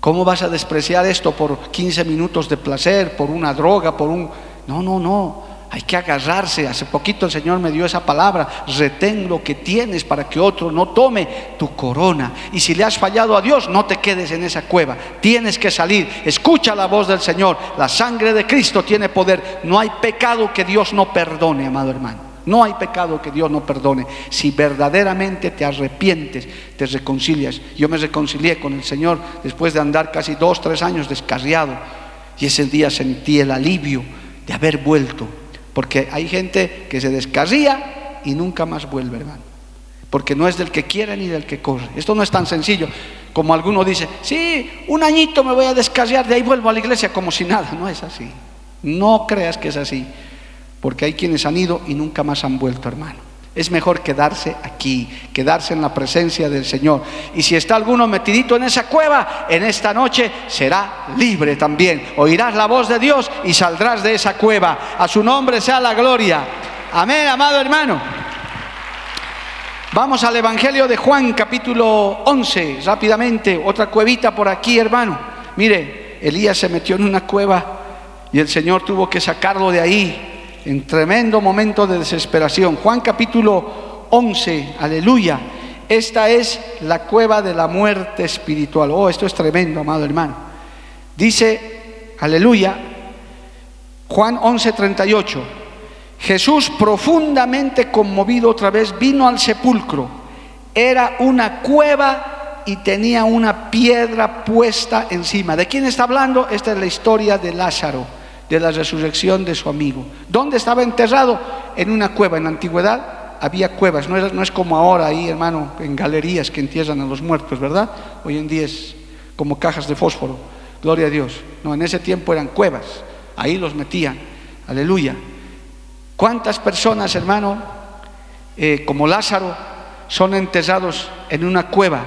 ¿Cómo vas a despreciar esto por 15 minutos de placer, por una droga, por un... No, no, no, hay que agarrarse. Hace poquito el Señor me dio esa palabra, retén lo que tienes para que otro no tome tu corona. Y si le has fallado a Dios, no te quedes en esa cueva, tienes que salir. Escucha la voz del Señor, la sangre de Cristo tiene poder. No hay pecado que Dios no perdone, amado hermano. No hay pecado que Dios no perdone. Si verdaderamente te arrepientes, te reconcilias. Yo me reconcilié con el Señor después de andar casi dos, tres años descarriado. Y ese día sentí el alivio de haber vuelto. Porque hay gente que se descarría y nunca más vuelve, hermano. Porque no es del que quiere ni del que corre. Esto no es tan sencillo como alguno dice, sí, un añito me voy a descarriar, de ahí vuelvo a la iglesia como si nada. No es así. No creas que es así porque hay quienes han ido y nunca más han vuelto, hermano. Es mejor quedarse aquí, quedarse en la presencia del Señor. Y si está alguno metidito en esa cueva, en esta noche será libre también. Oirás la voz de Dios y saldrás de esa cueva. A su nombre sea la gloria. Amén, amado hermano. Vamos al Evangelio de Juan, capítulo 11, rápidamente. Otra cuevita por aquí, hermano. Mire, Elías se metió en una cueva y el Señor tuvo que sacarlo de ahí en tremendo momento de desesperación. Juan capítulo 11, aleluya. Esta es la cueva de la muerte espiritual. Oh, esto es tremendo, amado hermano. Dice, aleluya, Juan 11, 38. Jesús profundamente conmovido otra vez vino al sepulcro. Era una cueva y tenía una piedra puesta encima. ¿De quién está hablando? Esta es la historia de Lázaro de la resurrección de su amigo. ¿Dónde estaba enterrado? En una cueva. En la antigüedad había cuevas, no es, como ahora ahí, hermano, en galerías que entierran a los muertos, ¿verdad? Hoy en día es como cajas de fósforo. Gloria a Dios. No, en ese tiempo eran cuevas. Ahí los metían. Aleluya. ¿Cuántas personas, hermano, eh, como Lázaro, son enterrados en una cueva?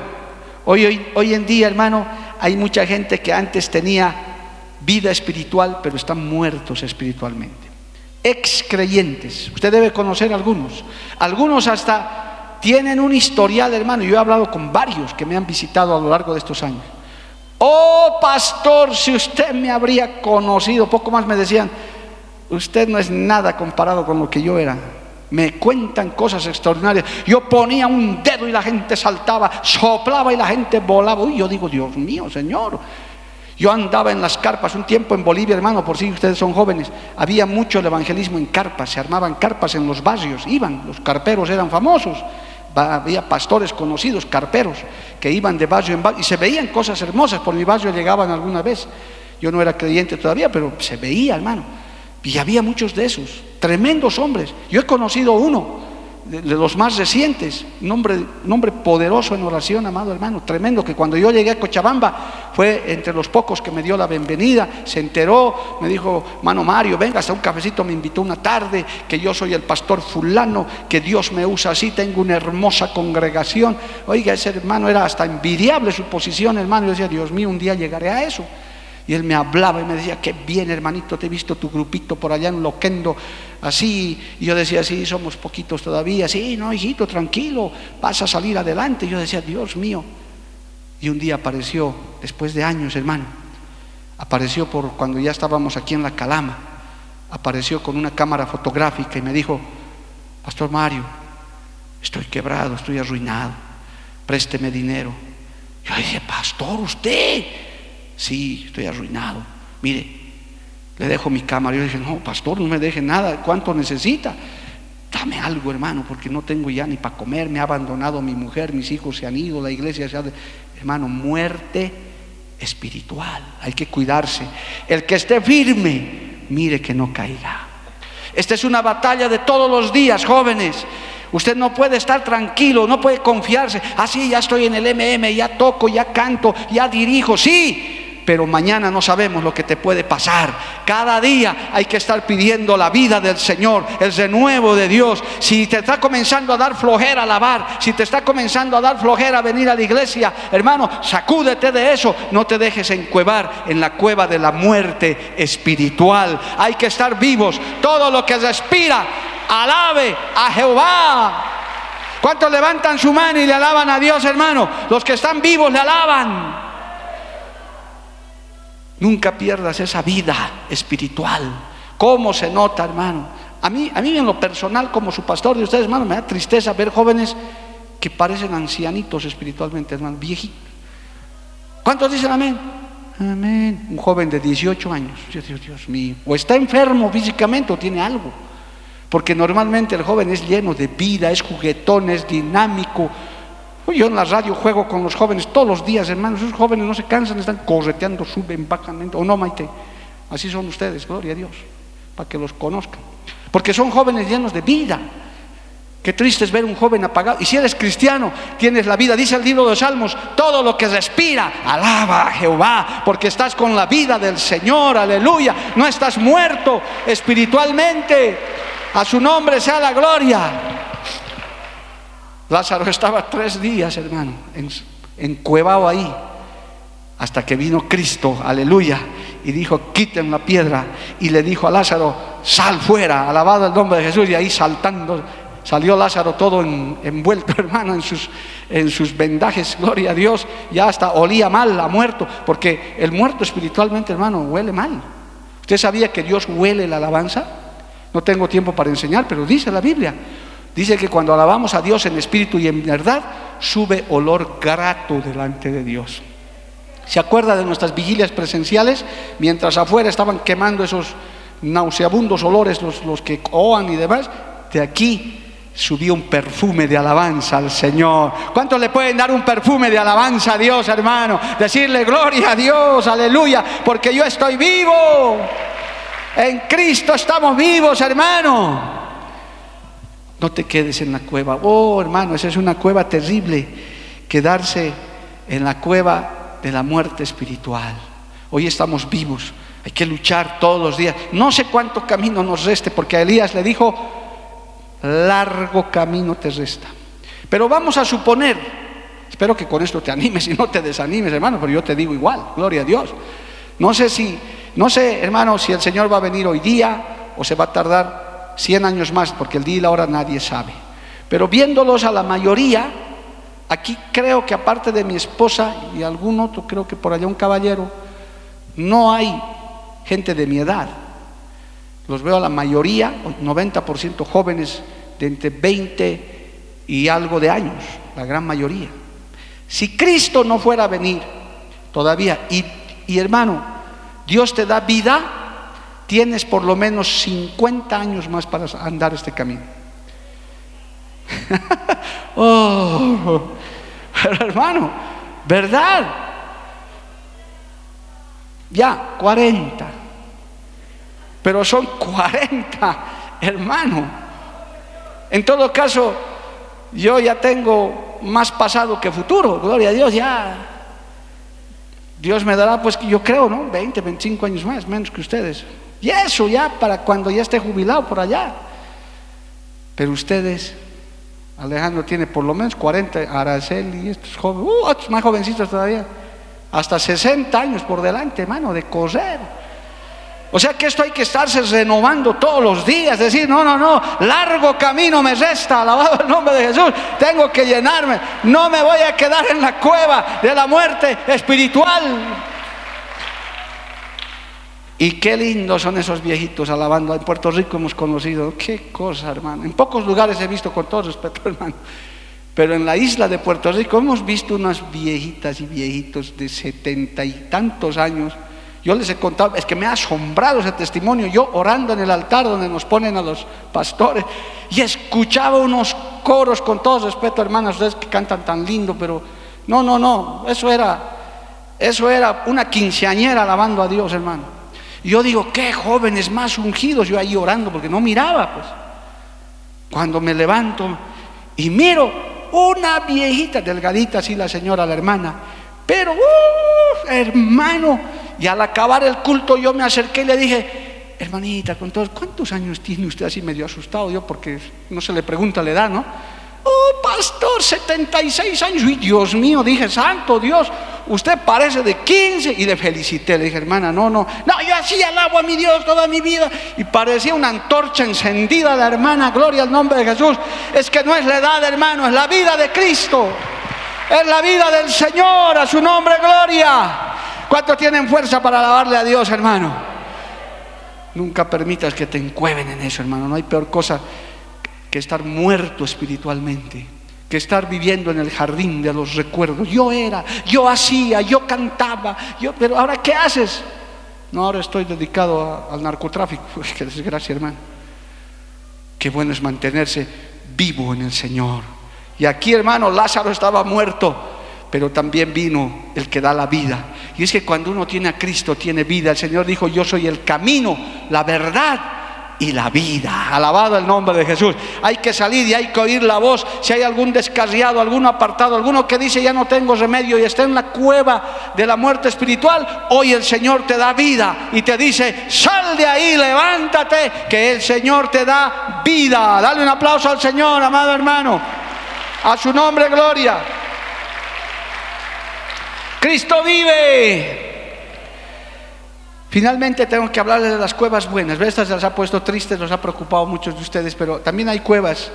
Hoy, hoy, hoy en día, hermano, hay mucha gente que antes tenía vida espiritual, pero están muertos espiritualmente. Ex creyentes, usted debe conocer algunos. Algunos hasta tienen un historial, hermano. Yo he hablado con varios que me han visitado a lo largo de estos años. Oh, pastor, si usted me habría conocido, poco más me decían, usted no es nada comparado con lo que yo era. Me cuentan cosas extraordinarias. Yo ponía un dedo y la gente saltaba, soplaba y la gente volaba. Uy, yo digo, Dios mío, Señor. Yo andaba en las carpas un tiempo en Bolivia, hermano, por si ustedes son jóvenes. Había mucho el evangelismo en carpas, se armaban carpas en los barrios, iban, los carperos eran famosos. Había pastores conocidos, carperos, que iban de barrio en barrio y se veían cosas hermosas. Por mi barrio llegaban alguna vez. Yo no era creyente todavía, pero se veía, hermano. Y había muchos de esos, tremendos hombres. Yo he conocido uno de, los más recientes, un hombre, poderoso en oración, amado hermano, tremendo, que cuando yo llegué a Cochabamba fue entre los pocos que me dio la bienvenida, se enteró, me dijo, mano Mario, venga hasta un cafecito, me invitó una tarde, que yo soy el pastor fulano, que Dios me usa así, tengo una hermosa congregación. Oiga, ese hermano era hasta envidiable su posición, hermano, yo decía, Dios mío, un día llegaré a eso. Y él me hablaba y me decía, qué bien hermanito, te he visto tu grupito por allá en Loquendo, así. Y yo decía, sí, somos poquitos todavía, sí, no, hijito, tranquilo, vas a salir adelante. Y yo decía, Dios mío. Y un día apareció, después de años, hermano, apareció por cuando ya estábamos aquí en la Calama, apareció con una cámara fotográfica y me dijo, Pastor Mario, estoy quebrado, estoy arruinado, présteme dinero. Yo dije, Pastor, usted sí, estoy arruinado. Mire, le dejo mi cámara. Yo dije, no, pastor, no me deje nada. ¿Cuánto necesita? Dame algo, hermano, porque no tengo ya ni para comer. Me ha abandonado mi mujer, mis hijos se han ido, la iglesia se ha... Hermano, muerte espiritual. Hay que cuidarse. El que esté firme, mire que no caiga. Esta es una batalla de todos los días, jóvenes. Usted no puede estar tranquilo, no puede confiarse. Así, ah, ya estoy en el MM, ya toco, ya canto, ya dirijo. Sí, pero mañana no sabemos lo que te puede pasar. Cada día hay que estar pidiendo la vida del Señor, el renuevo de Dios. Si te está comenzando a dar flojera alabar, si te está comenzando a dar flojera venir a la iglesia, hermano, sacúdete de eso. No te dejes encuevar en la cueva de la muerte espiritual. Hay que estar vivos. Todo lo que respira, alabe a Jehová. ¿Cuántos levantan su mano y le alaban a Dios, hermano? Los que están vivos le alaban. Nunca pierdas esa vida espiritual. ¿Cómo se nota, hermano? A mí, a mí en lo personal, como su pastor de ustedes, hermano, me da tristeza ver jóvenes que parecen ancianitos espiritualmente, hermano, viejitos. ¿Cuántos dicen amén? Amén. Un joven de 18 años, Dios, Dios mío, o está enfermo físicamente o tiene algo. Porque normalmente el joven es lleno de vida, es juguetón, es dinámico, yo en la radio juego con los jóvenes todos los días, hermanos. Esos jóvenes no se cansan, están correteando, suben, bajan. O no, Maite. Así son ustedes, gloria a Dios, para que los conozcan. Porque son jóvenes llenos de vida. Qué triste es ver un joven apagado. Y si eres cristiano, tienes la vida. Dice el libro de los Salmos, todo lo que respira, alaba a Jehová, porque estás con la vida del Señor, aleluya. No estás muerto espiritualmente. A su nombre sea la gloria. Lázaro estaba tres días, hermano, encuevado ahí, hasta que vino Cristo, aleluya, y dijo, quiten la piedra, y le dijo a Lázaro, sal fuera, alabado el nombre de Jesús, y ahí saltando, salió Lázaro todo envuelto, (laughs) hermano, en sus, en sus vendajes, gloria a Dios, ya hasta olía mal, ha muerto, porque el muerto espiritualmente, hermano, huele mal. ¿Usted sabía que Dios huele la alabanza? No tengo tiempo para enseñar, pero dice la Biblia. Dice que cuando alabamos a Dios en espíritu y en verdad, sube olor grato delante de Dios. ¿Se acuerda de nuestras vigilias presenciales? Mientras afuera estaban quemando esos nauseabundos olores, los, los que oan y demás, de aquí subió un perfume de alabanza al Señor. ¿Cuántos le pueden dar un perfume de alabanza a Dios, hermano? Decirle gloria a Dios, aleluya, porque yo estoy vivo. En Cristo estamos vivos, hermano. No te quedes en la cueva. Oh, hermano, esa es una cueva terrible. Quedarse en la cueva de la muerte espiritual. Hoy estamos vivos. Hay que luchar todos los días. No sé cuánto camino nos reste, porque a Elías le dijo, largo camino te resta. Pero vamos a suponer, espero que con esto te animes (laughs) y no te desanimes, hermano, pero yo te digo igual, gloria a Dios. No sé si, no sé, hermano, si el Señor va a venir hoy día o se va a tardar 100 años más, porque el día y la hora nadie sabe. Pero viéndolos a la mayoría, aquí creo que aparte de mi esposa y algún otro, creo que por allá un caballero, no hay gente de mi edad. Los veo a la mayoría, 90% jóvenes de entre 20 y algo de años, la gran mayoría. Si Cristo no fuera a venir todavía, y, y hermano, Dios te da vida, tienes por lo menos 50 años más para andar este camino. (laughs) oh, hermano, ¿verdad? Ya, 40. Pero son 40, hermano. En todo caso, yo ya tengo más pasado que futuro, gloria a Dios, ya. Dios me dará, pues yo creo, ¿no? 20, 25 años más, menos que ustedes. Y eso ya para cuando ya esté jubilado por allá. Pero ustedes, Alejandro tiene por lo menos 40, Araceli y estos jóvenes, uh, otros más jovencitos todavía, hasta 60 años por delante, hermano, de correr. O sea que esto hay que estarse renovando todos los días, decir, no, no, no, largo camino me resta, alabado el nombre de Jesús, tengo que llenarme, no me voy a quedar en la cueva de la muerte espiritual. Y qué lindos son esos viejitos alabando. En Puerto Rico hemos conocido, qué cosa, hermano. En pocos lugares he visto, con todo respeto, (laughs) hermano. Pero en la isla de Puerto Rico hemos visto unas viejitas y viejitos de setenta y tantos años. Yo les he contado, es que me ha asombrado ese testimonio. Yo orando en el altar donde nos ponen a los pastores y escuchaba unos coros con todo respeto, hermanas, ustedes que cantan tan lindo, pero no, no, no, eso era, eso era una quinceañera alabando a Dios, hermano. Yo digo, qué jóvenes más ungidos, yo ahí orando porque no miraba, pues. Cuando me levanto y miro una viejita, delgadita así la señora, la hermana, pero, uh, hermano, y al acabar el culto yo me acerqué y le dije, hermanita, ¿cuántos años tiene usted así medio asustado yo? Porque no se le pregunta la edad, ¿no? Oh, pastor, 76 años. Y Dios mío, dije, santo Dios, usted parece de 15. Y le felicité, le dije, hermana, no, no, no, yo así alabo a mi Dios toda mi vida. Y parecía una antorcha encendida la hermana, gloria al nombre de Jesús. Es que no es la edad, hermano, es la vida de Cristo. Es la vida del Señor, a su nombre, gloria. ¿Cuántos tienen fuerza para alabarle a Dios, hermano? Nunca permitas que te encueven en eso, hermano. No hay peor cosa que estar muerto espiritualmente, que estar viviendo en el jardín de los recuerdos. Yo era, yo hacía, yo cantaba, yo, pero ahora ¿qué haces? No, ahora estoy dedicado al narcotráfico. (laughs) Qué desgracia, hermano. Qué bueno es mantenerse vivo en el Señor. Y aquí, hermano, Lázaro estaba muerto, pero también vino el que da la vida. Y es que cuando uno tiene a Cristo, tiene vida. El Señor dijo, yo soy el camino, la verdad y la vida. Alabado el nombre de Jesús. Hay que salir y hay que oír la voz. Si hay algún descarriado, algún apartado, alguno que dice ya no tengo remedio y está en la cueva de la muerte espiritual, hoy el Señor te da vida y te dice, sal de ahí, levántate, que el Señor te da vida. Dale un aplauso al Señor, amado hermano. A su nombre, gloria. Cristo vive. Finalmente tengo que hablarles de las cuevas buenas. Estas las ha puesto tristes, los ha preocupado muchos de ustedes, pero también hay cuevas,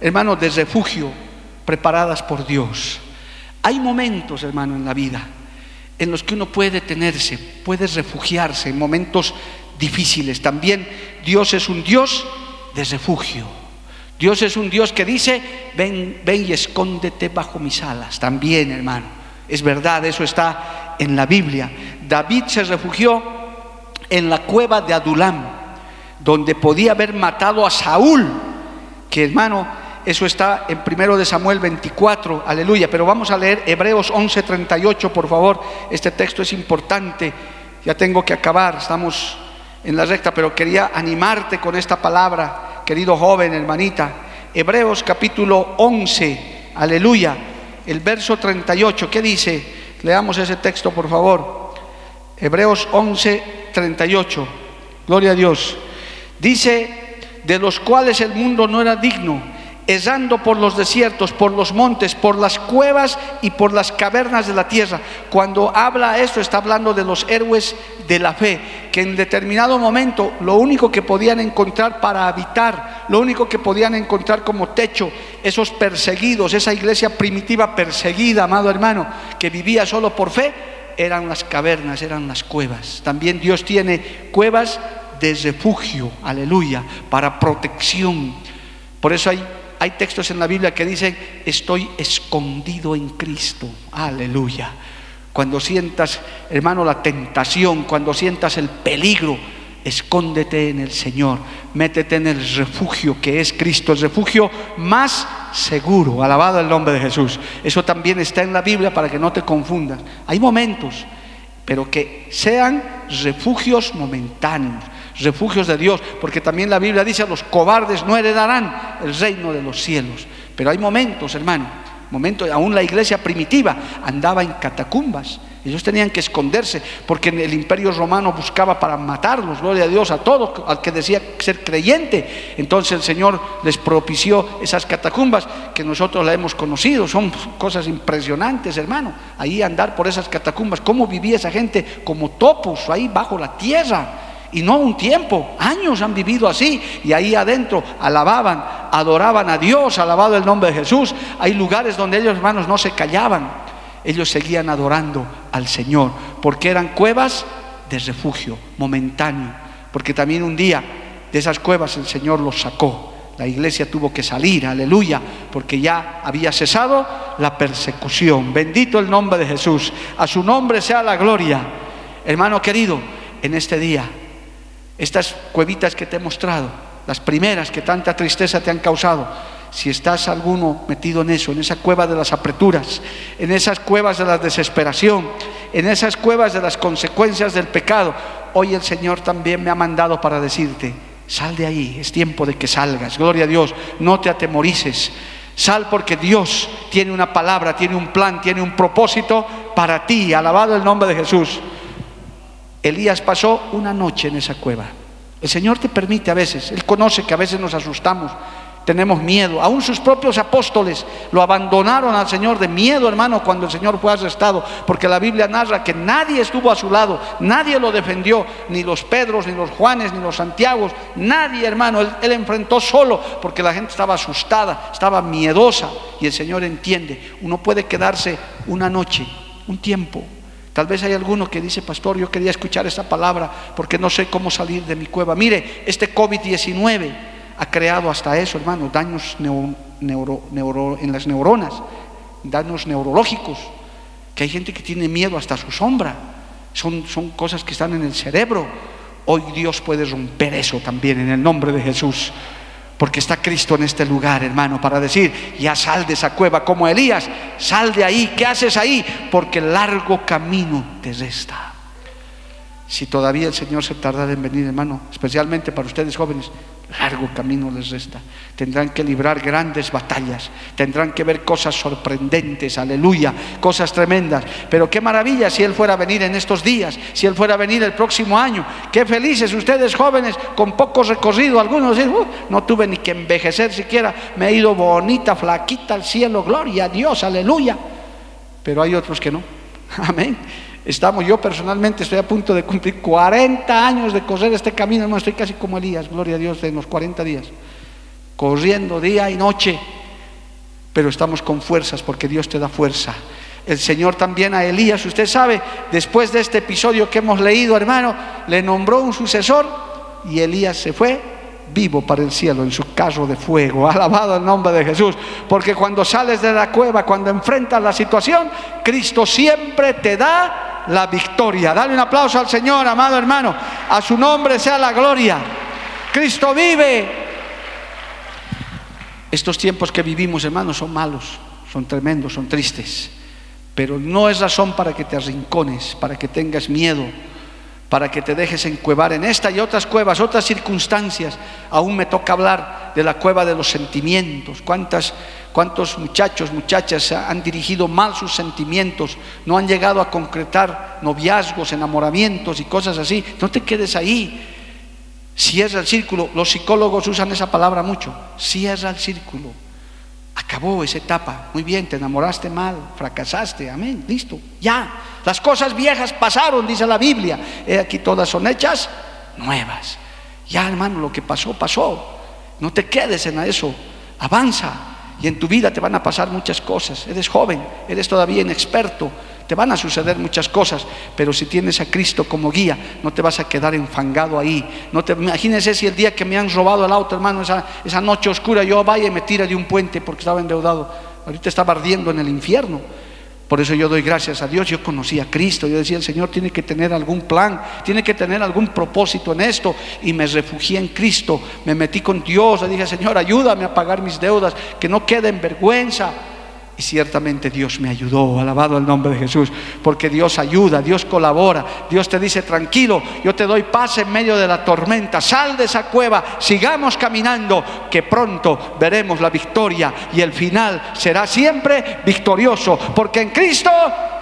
hermano, de refugio preparadas por Dios. Hay momentos, hermano, en la vida en los que uno puede detenerse, puede refugiarse en momentos difíciles. También Dios es un Dios de refugio. Dios es un Dios que dice, ven, ven y escóndete bajo mis alas. También, hermano. Es verdad, eso está en la Biblia. David se refugió en la cueva de Adulam, donde podía haber matado a Saúl, que hermano, eso está en primero de Samuel 24, aleluya, pero vamos a leer Hebreos 11:38, por favor, este texto es importante, ya tengo que acabar, estamos en la recta, pero quería animarte con esta palabra, querido joven, hermanita, Hebreos capítulo 11, aleluya, el verso 38, ¿qué dice? Leamos ese texto, por favor. Hebreos 11, 38. Gloria a Dios. Dice, de los cuales el mundo no era digno, errando por los desiertos, por los montes, por las cuevas y por las cavernas de la tierra. Cuando habla esto, está hablando de los héroes de la fe, que en determinado momento lo único que podían encontrar para habitar, lo único que podían encontrar como techo, esos perseguidos, esa iglesia primitiva perseguida, amado hermano, que vivía solo por fe, eran las cavernas, eran las cuevas. También Dios tiene cuevas de refugio, aleluya, para protección. Por eso hay, hay textos en la Biblia que dicen, estoy escondido en Cristo. Aleluya. Cuando sientas, hermano, la tentación, cuando sientas el peligro, escóndete en el Señor, métete en el refugio que es Cristo, el refugio más seguro, alabado el nombre de Jesús. Eso también está en la Biblia para que no te confundas. Hay momentos, pero que sean refugios momentáneos, refugios de Dios, porque también la Biblia dice, los cobardes no heredarán el reino de los cielos. Pero hay momentos, hermano, momentos, aún la iglesia primitiva andaba en catacumbas. Ellos tenían que esconderse porque el imperio romano buscaba para matarlos, gloria a Dios, a todo al que decía ser creyente. Entonces el Señor les propició esas catacumbas que nosotros la hemos conocido. Son cosas impresionantes, hermano. Ahí andar por esas catacumbas, cómo vivía esa gente como topos ahí bajo la tierra y no un tiempo, años han vivido así y ahí adentro alababan, adoraban a Dios, alabado el nombre de Jesús. Hay lugares donde ellos hermanos no se callaban, ellos seguían adorando al Señor, porque eran cuevas de refugio momentáneo, porque también un día de esas cuevas el Señor los sacó. La iglesia tuvo que salir, aleluya, porque ya había cesado la persecución. Bendito el nombre de Jesús. A su nombre sea la gloria. Hermano querido, en este día estas cuevitas que te he mostrado, las primeras que tanta tristeza te han causado, si estás alguno metido en eso, en esa cueva de las apreturas, en esas cuevas de la desesperación, en esas cuevas de las consecuencias del pecado, hoy el Señor también me ha mandado para decirte, sal de ahí, es tiempo de que salgas, gloria a Dios, no te atemorices, sal porque Dios tiene una palabra, tiene un plan, tiene un propósito para ti, alabado el nombre de Jesús. Elías pasó una noche en esa cueva. El Señor te permite a veces, Él conoce que a veces nos asustamos, tenemos miedo. Aún sus propios apóstoles lo abandonaron al Señor de miedo, hermano, cuando el Señor fue arrestado, porque la Biblia narra que nadie estuvo a su lado, nadie lo defendió, ni los Pedros, ni los Juanes, ni los Santiagos, nadie, hermano. Él, enfrentó solo, porque la gente estaba asustada, estaba miedosa, y el Señor entiende. Uno puede quedarse una noche, un tiempo, Tal vez hay alguno que dice, pastor, yo quería escuchar esta palabra porque no sé cómo salir de mi cueva. Mire, este COVID-19 ha creado hasta eso, hermano, daños en las neuronas, daños neurológicos, que hay gente que tiene miedo hasta su sombra. Son, son cosas que están en el cerebro. Hoy Dios puede romper eso también en el nombre de Jesús. Porque está Cristo en este lugar, hermano, para decir, ya sal de esa cueva como Elías, sal de ahí, ¿qué haces ahí? Porque largo camino te resta. Si todavía el Señor se tarda en venir, hermano, especialmente para ustedes jóvenes, largo camino les resta. Tendrán que librar grandes batallas, tendrán que ver cosas sorprendentes, aleluya, cosas tremendas. Pero qué maravilla si Él fuera a venir en estos días, si Él fuera a venir el próximo año. Qué felices ustedes jóvenes con poco recorrido. Algunos dicen, no tuve ni que envejecer siquiera, me he ido bonita, flaquita al cielo, gloria a Dios, aleluya. Pero hay otros que no. (laughs) Amén. Estamos, yo personalmente estoy a punto de cumplir 40 años de correr este camino, no estoy casi como Elías, gloria a Dios, en los 40 días, corriendo día y noche, pero estamos con fuerzas porque Dios te da fuerza. El Señor también a Elías, usted sabe, después de este episodio que hemos leído, hermano, le nombró un sucesor y Elías se fue vivo para el cielo en su carro de fuego. (laughs) Alabado el nombre de Jesús. Porque cuando sales de la cueva, cuando enfrentas la situación, Cristo siempre te da la victoria. Dale un aplauso al Señor, amado hermano. A su nombre sea la gloria. Cristo vive. Estos tiempos que vivimos, hermanos, son malos, son tremendos, son tristes. Pero no es razón para que te arrincones, para que tengas miedo, para que te dejes encuevar en esta y otras cuevas, otras circunstancias. Aún me toca hablar de la cueva de los sentimientos. ¿Cuántas ¿Cuántos muchachos, muchachas han dirigido mal sus sentimientos? No han llegado a concretar noviazgos, enamoramientos y cosas así. No te quedes ahí. Cierra el círculo. Los psicólogos usan esa palabra mucho. Cierra el círculo. Acabó esa etapa. Muy bien, te enamoraste mal, fracasaste. Amén. Listo. Ya. Las cosas viejas pasaron, dice la Biblia. aquí todas son hechas nuevas. Ya, hermano, lo que pasó, pasó. No te quedes en eso. Avanza. Y en tu vida te van a pasar muchas cosas. Eres joven, eres todavía inexperto. Te van a suceder muchas cosas, pero si tienes a Cristo como guía, no te vas a quedar enfangado ahí. No te imagínese si el día que me han robado el auto, hermano, esa, esa noche oscura, yo vaya y me tira de un puente porque estaba endeudado. Ahorita estaba ardiendo en el infierno. Por eso yo doy gracias a Dios. Yo conocí a Cristo. Yo decía, el Señor tiene que tener algún plan, tiene que tener algún propósito en esto. Y me refugié en Cristo. Me metí con Dios. Le dije, Señor, ayúdame a pagar mis deudas, que no quede en vergüenza. Y ciertamente Dios me ayudó, alabado el nombre de Jesús, porque Dios ayuda, Dios colabora, Dios te dice, tranquilo, yo te doy paz en medio de la tormenta, sal de esa cueva, sigamos caminando, que pronto veremos la victoria y el final será siempre victorioso, porque en Cristo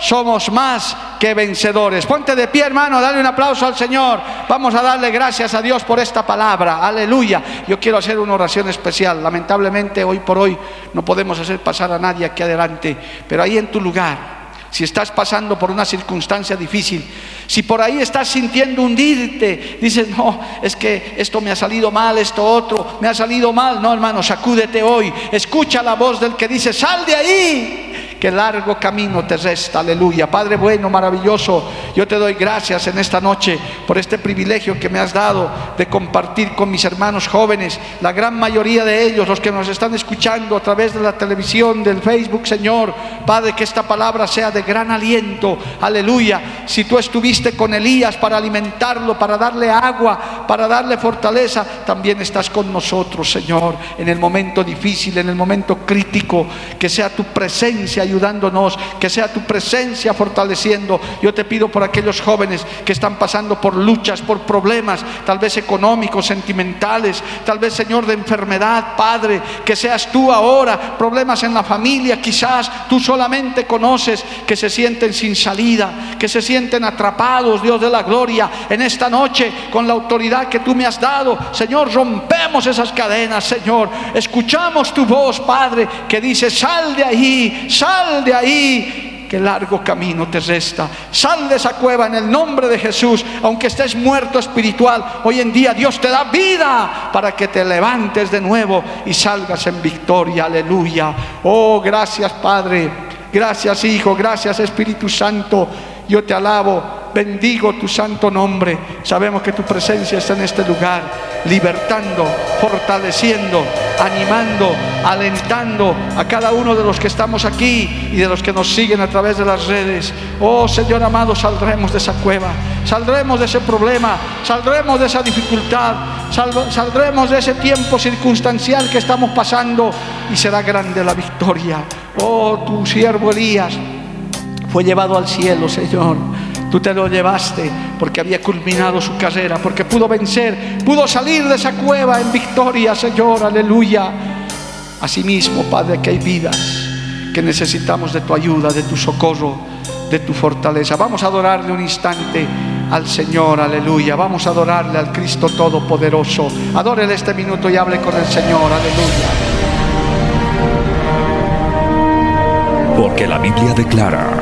somos más que vencedores. Ponte de pie, hermano, dale un aplauso al Señor. Vamos a darle gracias a Dios por esta palabra. Aleluya. Yo quiero hacer una oración especial. Lamentablemente hoy por hoy no podemos hacer pasar a nadie aquí adelante, pero ahí en tu lugar si estás pasando por una circunstancia difícil, si por ahí estás sintiendo hundirte, dices, no, es que esto me ha salido mal, esto otro, me ha salido mal, no hermano, sacúdete hoy, escucha la voz del que dice, sal de ahí, que largo camino te resta, aleluya. Padre bueno, maravilloso, yo te doy gracias en esta noche por este privilegio que me has dado de compartir con mis hermanos jóvenes, la gran mayoría de ellos, los que nos están escuchando a través de la televisión, del Facebook, Señor. Padre, que esta palabra sea de gran aliento, aleluya. Si tú estuviste con Elías para alimentarlo, para darle agua, para darle fortaleza, también estás con nosotros, Señor, en el momento difícil, en el momento crítico, que sea tu presencia ayudándonos, que sea tu presencia fortaleciendo. Yo te pido por aquellos jóvenes que están pasando por luchas, por problemas, tal vez económicos, sentimentales, tal vez, Señor, de enfermedad, Padre, que seas tú ahora, problemas en la familia, quizás tú solamente conoces, que se sienten sin salida, que se sienten atrapados, Dios de la gloria, en esta noche, con la autoridad que tú me has dado, Señor, rompemos esas cadenas, Señor, escuchamos tu voz, Padre, que dice, sal de ahí, sal de ahí, que largo camino te resta. Sal de esa cueva en el nombre de Jesús, aunque estés muerto espiritual. Hoy en día Dios te da vida para que te levantes de nuevo y salgas en victoria. Aleluya. Oh, gracias Padre. Gracias Hijo. Gracias Espíritu Santo. Yo te alabo bendigo tu santo nombre. Sabemos que tu presencia está en este lugar, libertando, fortaleciendo, animando, alentando a cada uno de los que estamos aquí y de los que nos siguen a través de las redes. Oh Señor amado, saldremos de esa cueva, saldremos de ese problema, saldremos de esa dificultad, saldremos de ese tiempo circunstancial que estamos pasando y será grande la victoria. Oh, tu siervo Elías fue llevado al cielo, Señor. Tú te lo llevaste porque había culminado su carrera, porque pudo vencer, pudo salir de esa cueva en victoria, Señor, aleluya. Asimismo, Padre, que hay vidas que necesitamos de tu ayuda, de tu socorro, de tu fortaleza. Vamos a adorarle un instante al Señor, aleluya. Vamos a adorarle al Cristo Todopoderoso. Adórele este minuto y hable con el Señor, aleluya. Porque la Biblia declara